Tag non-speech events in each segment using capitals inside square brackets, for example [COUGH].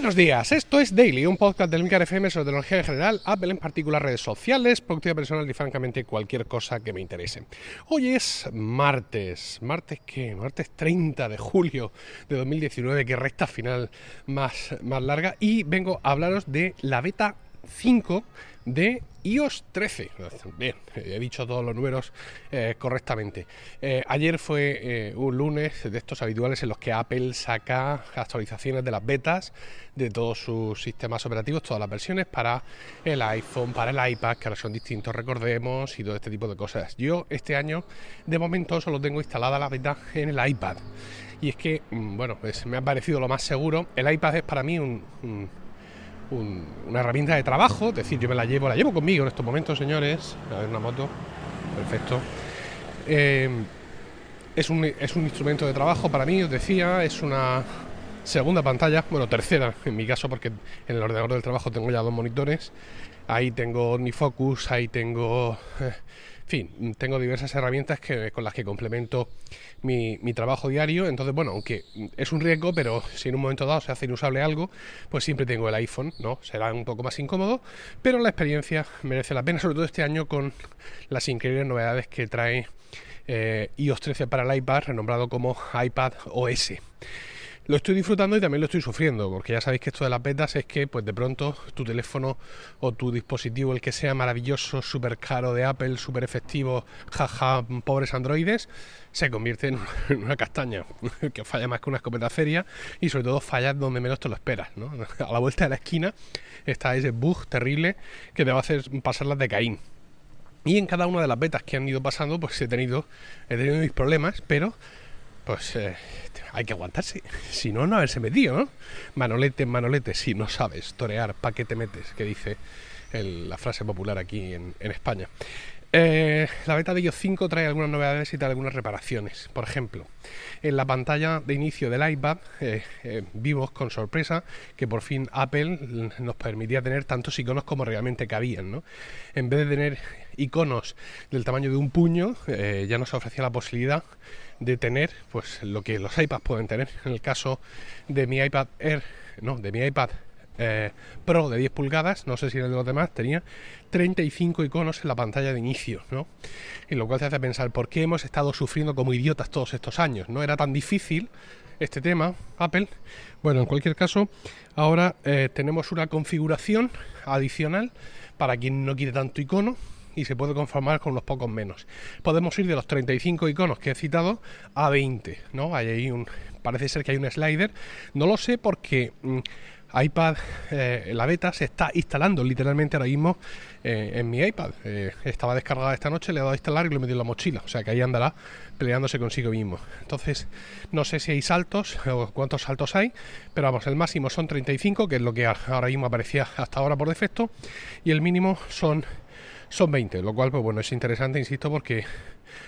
Buenos días, esto es Daily, un podcast del Milcar FM sobre tecnología en general, Apple en particular, redes sociales, productividad personal y francamente cualquier cosa que me interese. Hoy es martes, martes qué, martes 30 de julio de 2019, que recta final más, más larga, y vengo a hablaros de la beta 5 de iOS 13. Bien, he dicho todos los números eh, correctamente. Eh, ayer fue eh, un lunes de estos habituales en los que Apple saca actualizaciones de las betas de todos sus sistemas operativos, todas las versiones para el iPhone, para el iPad, que ahora son distintos, recordemos, y todo este tipo de cosas. Yo este año, de momento, solo tengo instalada la beta en el iPad. Y es que, mm, bueno, pues me ha parecido lo más seguro. El iPad es para mí un una herramienta de trabajo, es decir, yo me la llevo, la llevo conmigo en estos momentos, señores. A ver, una moto, perfecto. Eh, es, un, es un instrumento de trabajo para mí, os decía, es una segunda pantalla, bueno, tercera en mi caso, porque en el ordenador del trabajo tengo ya dos monitores. Ahí tengo OmniFocus, ahí tengo eh, fin, tengo diversas herramientas que, con las que complemento mi, trabajo diario. Entonces, bueno, aunque es un riesgo, pero si en un momento dado se hace inusable algo, pues siempre tengo el iPhone, ¿no? Será un poco más incómodo, pero la experiencia merece la pena, sobre todo este año con las increíbles novedades que trae eh, iOS 13 para el iPad, renombrado como iPad OS lo estoy disfrutando y también lo estoy sufriendo, porque ya sabéis que esto de las betas es que pues de pronto tu teléfono o tu dispositivo, el que sea maravilloso, súper caro de Apple, súper efectivo, jaja, pobres androides, se convierte en una castaña [LAUGHS] que falla más que una escopeta feria y sobre todo falla donde menos te lo esperas. ¿no? [LAUGHS] A la vuelta de la esquina está ese bug terrible que te va a hacer pasar las de Caín. Y en cada una de las betas que han ido pasando, pues he tenido, he tenido mis problemas, pero pues eh, hay que aguantarse. Si no, no haberse metido, ¿no? Manolete, manolete, si no sabes torear, ¿pa' qué te metes? Que dice la frase popular aquí en, España. Eh, la beta de iOS 5 trae algunas novedades y trae algunas reparaciones. Por ejemplo, en la pantalla de inicio del iPad eh, vimos con sorpresa que por fin Apple nos permitía tener tantos iconos como realmente cabían. ¿no? En vez de tener iconos del tamaño de un puño, ya nos ofrecía la posibilidad de tener pues lo que los iPads pueden tener. En el caso de mi iPad Air, no, de mi iPad eh, Pro de 10 pulgadas, no sé si el de los demás, tenía 35 iconos en la pantalla de inicio, ¿no? Y lo cual te hace pensar por qué hemos estado sufriendo como idiotas todos estos años. No era tan difícil este tema, Apple. Bueno, en cualquier caso, ahora eh, tenemos una configuración adicional para quien no quiere tanto icono, y se puede conformar con unos pocos menos. Podemos ir de los 35 iconos que he citado a 20, ¿no? Hay ahí un, parece ser que hay un slider, no lo sé porque mm, iPad, eh, la beta se está instalando literalmente ahora mismo eh, en mi iPad. Eh, estaba descargada esta noche, le he dado a instalar y lo he metido en la mochila. O sea que ahí andará peleándose consigo mismo. Entonces, no sé si hay saltos o cuántos saltos hay, pero vamos, el máximo son 35, que es lo que ahora mismo aparecía hasta ahora por defecto, y el mínimo son son 20, lo cual pues bueno es interesante, insisto, porque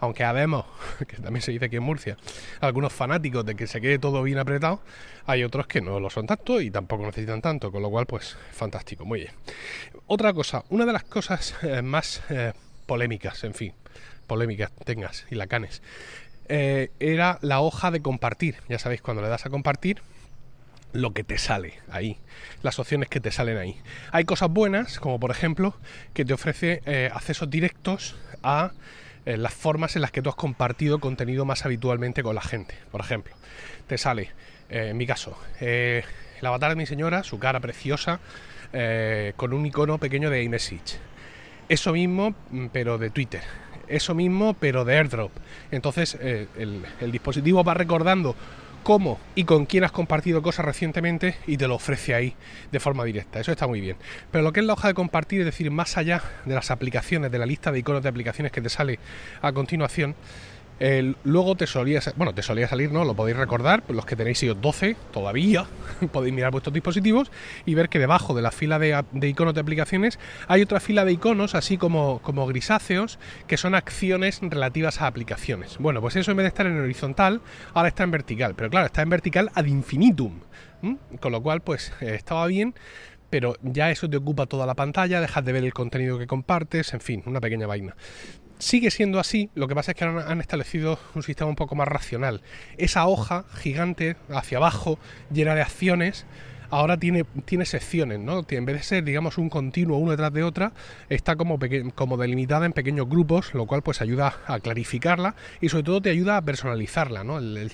aunque habemos, [LAUGHS] que también se dice que en Murcia, algunos fanáticos de que se quede todo bien apretado, hay otros que no lo son tanto y tampoco necesitan tanto, con lo cual pues fantástico, muy bien. Otra cosa, una de las cosas eh, más eh, polémicas, en fin, polémicas tengas y lacanes, eh, era la hoja de compartir. Ya sabéis, cuando le das a compartir, lo que te sale ahí, las opciones que te salen ahí. Hay cosas buenas, como por ejemplo que te ofrece eh, accesos directos a eh, las formas en las que tú has compartido contenido más habitualmente con la gente. Por ejemplo, te sale, eh, en mi caso, el avatar de mi señora, su cara preciosa, con un icono pequeño de iMessage. Eso mismo, mm, pero de Twitter. Eso mismo, pero de AirDrop. Entonces, el dispositivo va recordando cómo y con quién has compartido cosas recientemente y te lo ofrece ahí de forma directa. Eso está muy bien. Pero lo que es la hoja de compartir, es decir, más allá de las aplicaciones, de la lista de iconos de aplicaciones que te sale a continuación, luego te solía, bueno, te solía salir, ¿no? Lo podéis recordar, los que tenéis iOS 12 todavía, [LAUGHS] podéis mirar vuestros dispositivos y ver que debajo de la fila de, iconos de aplicaciones hay otra fila de iconos, así como, como grisáceos, que son acciones relativas a aplicaciones. Bueno, pues eso en vez de estar en horizontal, ahora está en vertical, pero claro, está en vertical ad infinitum, con lo cual, pues eh, estaba bien pero ya eso te ocupa toda la pantalla, dejas de ver el contenido que compartes, en fin, una pequeña vaina. Sigue siendo así, lo que pasa es que han, establecido un sistema un poco más racional. Esa hoja gigante hacia abajo, llena de acciones, ahora tiene, tiene secciones, ¿no? En vez de ser, digamos, un continuo uno detrás de otra, está como, como delimitada en pequeños grupos, lo cual pues ayuda a clarificarla y sobre todo te ayuda a personalizarla, ¿no? El,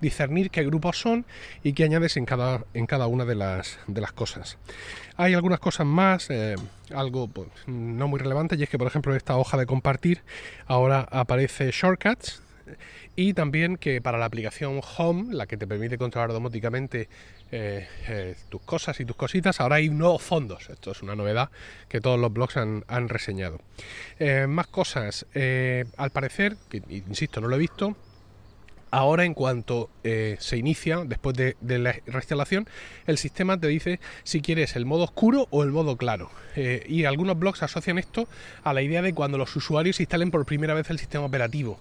discernir qué grupos son y qué añades en cada, en cada una de las, de las cosas. Hay algunas cosas más, eh, algo pues, no muy relevante, y es que, por ejemplo, esta hoja de compartir ahora aparece Shortcuts, y también que para la aplicación Home, la que te permite controlar domóticamente eh, eh, tus cosas y tus cositas, ahora hay nuevos fondos. Esto es una novedad que todos los blogs han, reseñado. Eh, más cosas. al parecer, insisto, no lo he visto, Ahora, en cuanto se inicia, después de, la reinstalación, el sistema te dice si quieres el modo oscuro o el modo claro. y algunos blogs asocian esto a la idea de cuando los usuarios instalen por primera vez el sistema operativo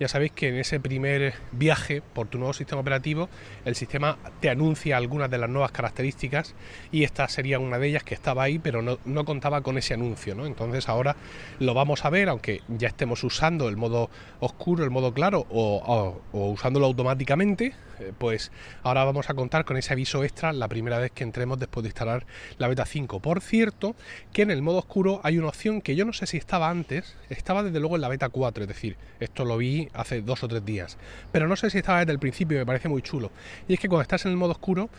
ya sabéis que en ese primer viaje por tu nuevo sistema operativo, el sistema te anuncia algunas de las nuevas características y esta sería una de ellas que estaba ahí, pero no, contaba con ese anuncio. ¿no? Entonces ahora lo vamos a ver, aunque ya estemos usando el modo oscuro, el modo claro o, o usándolo automáticamente, pues ahora vamos a contar con ese aviso extra la primera vez que entremos después de instalar la beta 5. Por cierto, que en el modo oscuro hay una opción que yo no sé si estaba antes, estaba desde luego en la beta 4, es decir, esto lo vi hace dos o tres días. Pero no sé si estaba desde el principio, me parece muy chulo. Y es que cuando estás en el modo oscuro,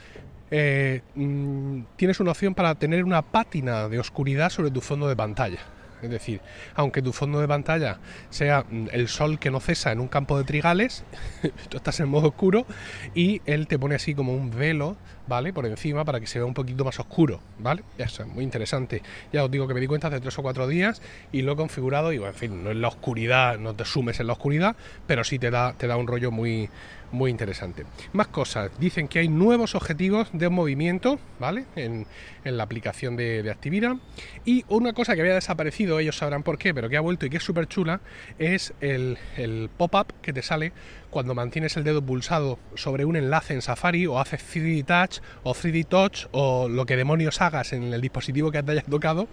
eh, mm, tienes una opción para tener una pátina de oscuridad sobre tu fondo de pantalla. Es decir, aunque tu fondo de pantalla sea mm, el sol que no cesa en un campo de trigales, [LAUGHS] tú estás en modo oscuro y él te pone así como un velo, ¿vale? Por encima para que se vea un poquito más oscuro, ¿vale? Eso es muy interesante. Ya os digo que me di cuenta hace tres o cuatro días y lo he configurado y, bueno, en fin, no es la oscuridad, no te sumes en la oscuridad, pero sí te da, te da un rollo muy, muy interesante. Más cosas, dicen que hay nuevos objetivos de movimiento, ¿vale? En, la aplicación de, de Activira. Y una cosa que había desaparecido, ellos sabrán por qué, pero que ha vuelto y que es súper chula, es el, el pop-up que te sale cuando mantienes el dedo pulsado sobre un enlace en Safari o haces 3D Touch o 3D Touch o lo que demonios hagas en el dispositivo que te hayas tocado,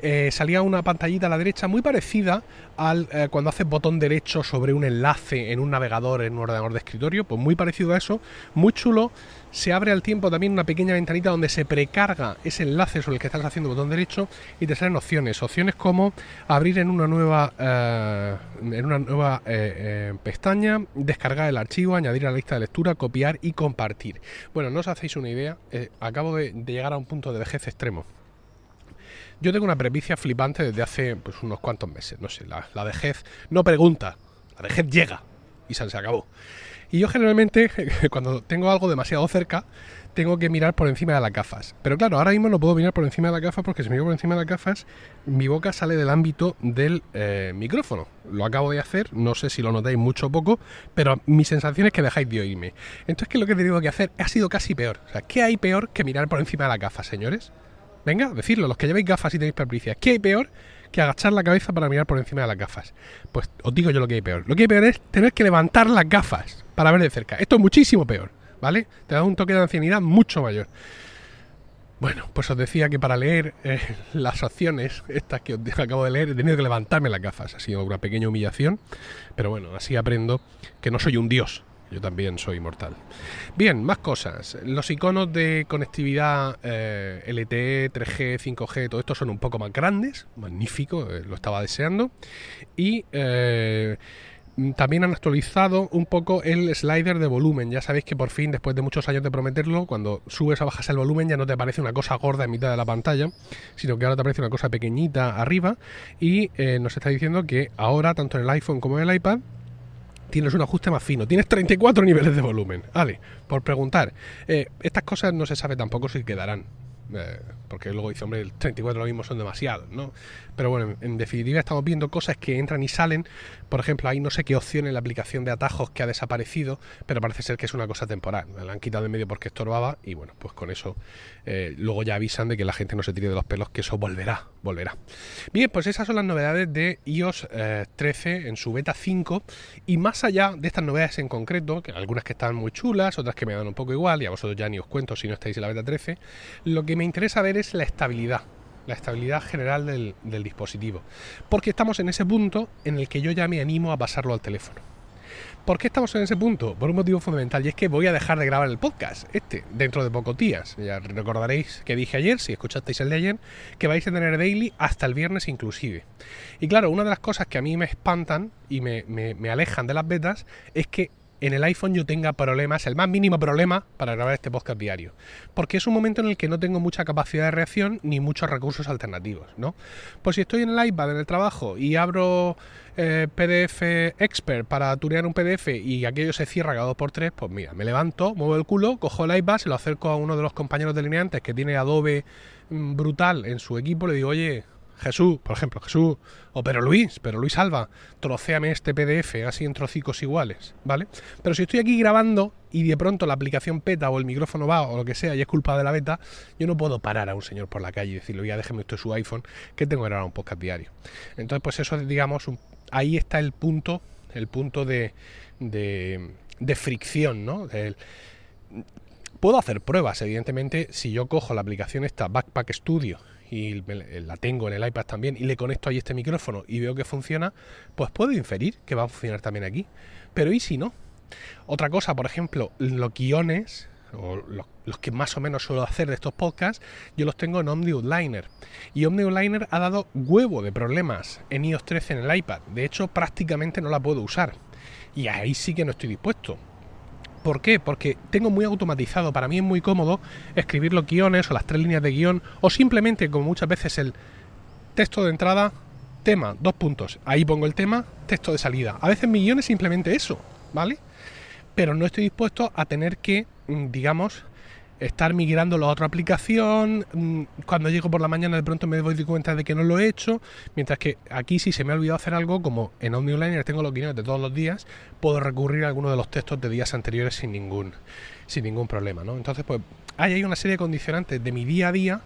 eh, salía una pantallita a la derecha muy parecida al eh, cuando haces botón derecho sobre un enlace en un navegador, en un ordenador de escritorio, pues muy parecido a eso, muy chulo. Se abre al tiempo también una pequeña ventanita donde se precarga ese enlace sobre el que estás haciendo botón derecho y te salen opciones. Opciones como abrir en una nueva, eh, en una nueva pestaña, descargar el archivo, añadir a la lista de lectura, copiar y compartir. Bueno, no os hacéis una idea, eh, acabo de, llegar a un punto de vejez extremo. Yo tengo una prepicia flipante desde hace pues, unos cuantos meses, no sé, la, vejez no pregunta, la vejez llega y se acabó. Y yo generalmente, [LAUGHS] cuando tengo algo demasiado cerca, tengo que mirar por encima de las gafas. Pero claro, ahora mismo no puedo mirar por encima de las gafas porque si miro por encima de las gafas, mi boca sale del ámbito del eh, micrófono. Lo acabo de hacer, no sé si lo notáis mucho o poco, pero mi sensación es que dejáis de oírme. Entonces, ¿qué es lo que tengo que hacer? Ha sido casi peor. O sea, ¿qué hay peor que mirar por encima de las gafas, señores? Venga, decirlo, los que lleváis gafas y tenéis perplicia. ¿Qué hay peor que agachar la cabeza para mirar por encima de las gafas? Pues os digo yo lo que hay peor. Lo que hay peor es tener que levantar las gafas para ver de cerca. Esto es muchísimo peor. ¿vale? Te da un toque de ancianidad mucho mayor. Bueno, pues os decía que para leer eh, [LAUGHS] las opciones, estas que os acabo de leer, he tenido que levantarme las gafas. Ha sido una pequeña humillación, pero bueno, así aprendo que no soy un dios. Yo también soy mortal. Bien, más cosas. Los iconos de conectividad eh, LTE, 3G, 5G, todo esto son un poco más grandes. Magnífico, eh, lo estaba deseando. Y Mm, también han actualizado un poco el slider de volumen. Ya sabéis que por fin, después de muchos años de prometerlo, cuando subes o bajas el volumen ya no te aparece una cosa gorda en mitad de la pantalla, sino que ahora te aparece una cosa pequeñita arriba y eh, nos está diciendo que ahora, tanto en el iPhone como en el iPad, tienes un ajuste más fino. Tienes 34 niveles de volumen. Vale, por preguntar. Eh, estas cosas no se sabe tampoco si quedarán. Eh, porque luego dice, hombre, el 34 lo mismo son demasiados, ¿no? Pero bueno, en, definitiva estamos viendo cosas que entran y salen. Por ejemplo, hay no sé qué opción en la aplicación de atajos que ha desaparecido, pero parece ser que es una cosa temporal. La han quitado de medio porque estorbaba y bueno, pues con eso eh, luego ya avisan de que la gente no se tire de los pelos, que eso volverá, volverá. Bien, pues esas son las novedades de iOS 13 eh, en su beta 5 y más allá de estas novedades en concreto, que algunas que están muy chulas, otras que me dan un poco igual y a vosotros ya ni os cuento si no estáis en la beta 13, lo que me interesa ver es la estabilidad la estabilidad general del, dispositivo. Porque estamos en ese punto en el que yo ya me animo a pasarlo al teléfono. ¿Por qué estamos en ese punto? Por un motivo fundamental, y es que voy a dejar de grabar el podcast, este, dentro de pocos días. Ya recordaréis que dije ayer, si escuchasteis el de ayer, que vais a tener daily hasta el viernes inclusive. Y claro, una de las cosas que a mí me espantan y me, me alejan de las betas es que en el iPhone yo tenga problemas, el más mínimo problema para grabar este podcast diario. Porque es un momento en el que no tengo mucha capacidad de reacción ni muchos recursos alternativos, ¿no? Pues si estoy en el iPad en el trabajo y abro eh, PDF Expert para tunear un PDF y aquello se cierra cada dos por tres, pues mira, me levanto, muevo el culo, cojo el iPad, se lo acerco a uno de los compañeros delineantes que tiene Adobe mm, brutal en su equipo, le digo, oye, Jesús, por ejemplo, Jesús, o pero Luis, pero Luis Alba, trocéame este PDF así en trocicos iguales, ¿vale? Pero si estoy aquí grabando y de pronto la aplicación peta o el micrófono va o lo que sea y es culpa de la beta, yo no puedo parar a un señor por la calle y decirle, ya déjeme usted su iPhone, que tengo que grabar un podcast diario. Entonces, pues eso, digamos, ahí está el punto, el punto de, de, de fricción, ¿no? puedo hacer pruebas, evidentemente, si yo cojo la aplicación esta Backpack Studio y la tengo en el iPad también y le conecto ahí este micrófono y veo que funciona, pues puedo inferir que va a funcionar también aquí. Pero ¿y si no? Otra cosa, por ejemplo, los guiones, o los, que más o menos suelo hacer de estos podcasts, yo los tengo en Omni Outliner. Y Omni Outliner ha dado huevo de problemas en iOS 13 en el iPad. De hecho, prácticamente no la puedo usar. Y ahí sí que no estoy dispuesto. ¿Por qué? Porque tengo muy automatizado, para mí es muy cómodo escribir los guiones o las tres líneas de guion o simplemente, como muchas veces, el texto de entrada, tema, dos puntos. Ahí pongo el tema, texto de salida. A veces mi guion es simplemente eso, ¿vale? Pero no estoy dispuesto a tener que, mm, digamos, estar migrando a otra aplicación. Mm, cuando llego por la mañana de pronto me doy cuenta de que no lo he hecho. Mientras que aquí si se me ha olvidado hacer algo, como en OmniLiner tengo los guiones de todos los días, puedo recurrir a alguno de los textos de días anteriores sin ningún, sin ningún problema. ¿no? Entonces, pues hay ahí una serie de condicionantes de mi día a día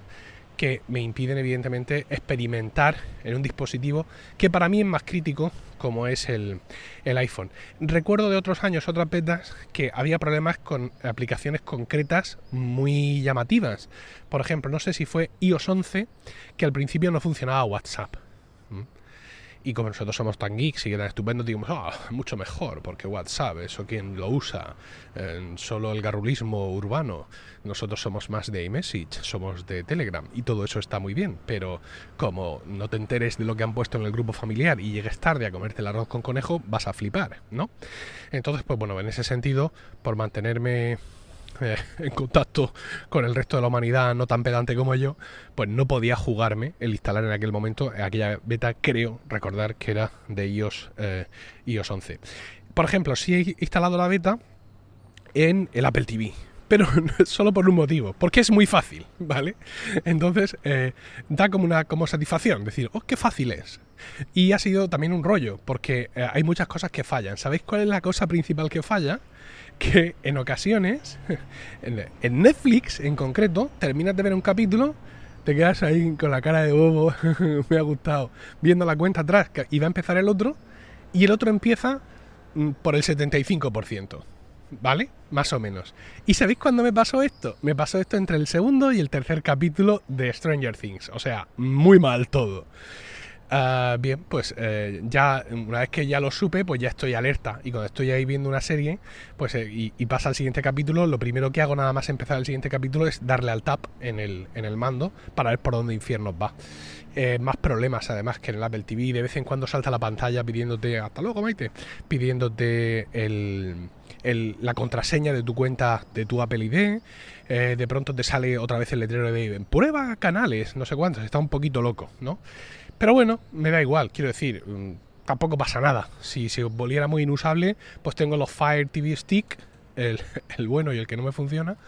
que me impiden evidentemente experimentar en un dispositivo que para mí es más crítico como es el, iPhone. Recuerdo de otros años, otras betas, que había problemas con aplicaciones concretas muy llamativas. Por ejemplo, no sé si fue iOS 11 que al principio no funcionaba WhatsApp. Y como nosotros somos tan geeks y que tan estupendos, digamos, ah, mucho mejor, porque WhatsApp, eso quien lo usa, solo el garrulismo urbano. Nosotros somos más de iMessage, somos de Telegram, y todo eso está muy bien, pero como no te enteres de lo que han puesto en el grupo familiar y llegues tarde a comerte el arroz con conejo, vas a flipar, ¿no? Entonces, pues bueno, en ese sentido, por mantenerme eh, en contacto con el resto de la humanidad no tan pedante como yo, pues no podía jugarme el instalar en aquel momento aquella beta, creo recordar que era de iOS, eh, iOS 11. Por ejemplo, si he instalado la beta en el Apple TV, pero [LAUGHS] solo por un motivo, porque es muy fácil, ¿vale? Entonces eh, da como una como satisfacción, decir, oh, qué fácil es. Y ha sido también un rollo, porque hay muchas cosas que fallan. ¿Sabéis cuál es la cosa principal que falla? Que en ocasiones, [LAUGHS] en Netflix en concreto, terminas de ver un capítulo, te quedas ahí con la cara de bobo, [LAUGHS] me ha gustado, viendo la cuenta atrás y va a empezar el otro, y el otro empieza mm, por el 75%. ¿Vale? Más o menos. ¿Y sabéis cuándo me pasó esto? Me pasó esto entre el segundo y el tercer capítulo de Stranger Things. O sea, muy mal todo. Ah, bien, pues eh, ya una vez que ya lo supe, pues ya estoy alerta. Y cuando estoy ahí viendo una serie, pues eh, y, pasa al siguiente capítulo, lo primero que hago nada más empezar el siguiente capítulo es darle al tap en el, en el mando para ver por dónde infiernos va. Eh, más problemas además que en el Apple TV. De vez en cuando salta la pantalla pidiéndote, hasta luego Maite, pidiéndote el, la contraseña de tu cuenta de tu Apple ID. de pronto te sale otra vez el letrero de prueba canales, no sé cuántos. Está un poquito loco, ¿no? Pero bueno, me da igual, quiero decir, mm, tampoco pasa nada. Si se volviera muy inusable, pues tengo los Fire TV Stick, [LAUGHS] el, bueno y el que no me funciona,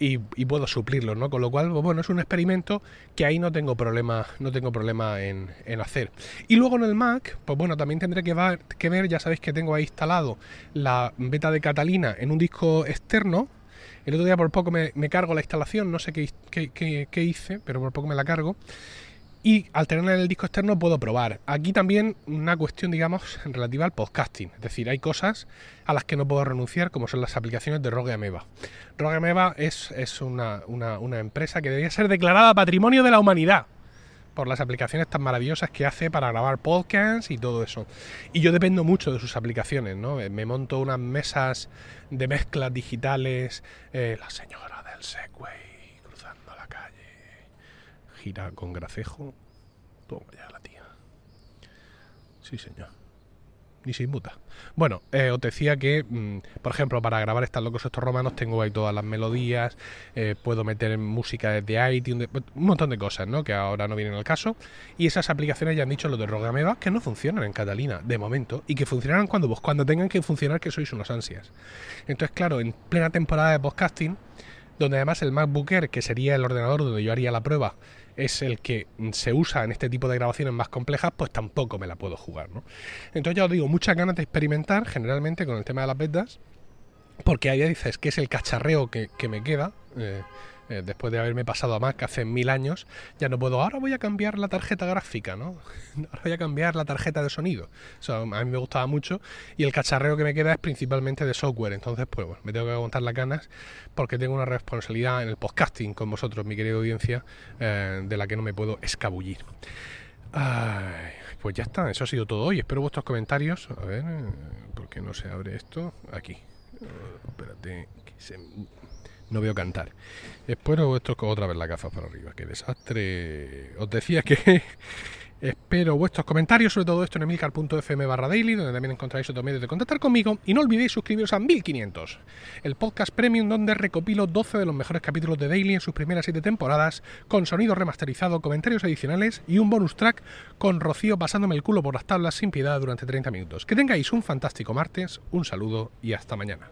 y, puedo suplirlos, ¿no? Con lo cual, pues bueno, es un experimento que ahí no tengo problema, no tengo problema en, hacer. Y luego en el Mac, pues bueno, también tendré que, que, ver, ya sabéis que tengo ahí instalado la beta de Catalina en un disco externo. El otro día por poco me, cargo la instalación, no sé qué hice, pero por poco me la cargo y al tener el disco externo puedo probar. Aquí también una cuestión, digamos, relativa al podcasting. Es decir, hay cosas a las que no puedo renunciar, como son las aplicaciones de Rogue Ameba. Rogue Ameba es, es una, una, empresa que debería ser declarada Patrimonio de la Humanidad. por las aplicaciones tan maravillosas que hace para grabar podcasts y todo eso. Y yo dependo mucho de sus aplicaciones, ¿no? Me monto unas mesas de mezclas digitales, eh, la señora del Segway cruzando la calle, gira con gracejo, toma ya la tía. Sí, señor ni se inmuta. Bueno, eh, os decía que, mm, por ejemplo, para grabar estas locos estos romanos tengo ahí todas las melodías, eh, puedo meter música desde iTunes, un montón de cosas, ¿no? Que ahora no vienen al caso. Y esas aplicaciones ya han dicho lo de Rogameva que no funcionan en Catalina, de momento, y que funcionarán cuando, cuando tengan que funcionar, que sois unos ansias. Entonces, claro, en plena temporada de podcasting, donde además el MacBook Air, que sería el ordenador donde yo haría la prueba, es el que se usa en este tipo de grabaciones más complejas, pues tampoco me la puedo jugar, ¿no? Entonces ya os digo, muchas ganas de experimentar generalmente con el tema de las betas, porque ahí dices que es el cacharreo que, me queda. Eh, eh, después de haberme pasado a Mac hace mil años, ya no puedo, ahora voy a cambiar la tarjeta gráfica, ¿no? [LAUGHS] ahora voy a cambiar la tarjeta de sonido. O a mí me gustaba mucho y el cacharreo que me queda es principalmente de software. Entonces, pues bueno, me tengo que aguantar las ganas porque tengo una responsabilidad en el podcasting con vosotros, mi querida audiencia, eh, de la que no me puedo escabullir. pues ya está, eso ha sido todo hoy. Espero vuestros comentarios. A ver, eh, ¿por qué no se abre esto? Aquí. espérate, que se no veo cantar. Espero esto otra vez la gafas para arriba. Qué desastre. Os decía que [LAUGHS] espero vuestros comentarios sobre todo esto en emilcar.fm barra daily, donde también encontráis otros medios de contactar conmigo. Y no olvidéis suscribiros a 1500, el podcast premium donde recopilo 12 de los mejores capítulos de Daily en sus primeras 7 temporadas, con sonido remasterizado, comentarios adicionales y un bonus track con Rocío pasándome el culo por las tablas sin piedad durante 30 minutos. Que tengáis un fantástico martes, un saludo y hasta mañana.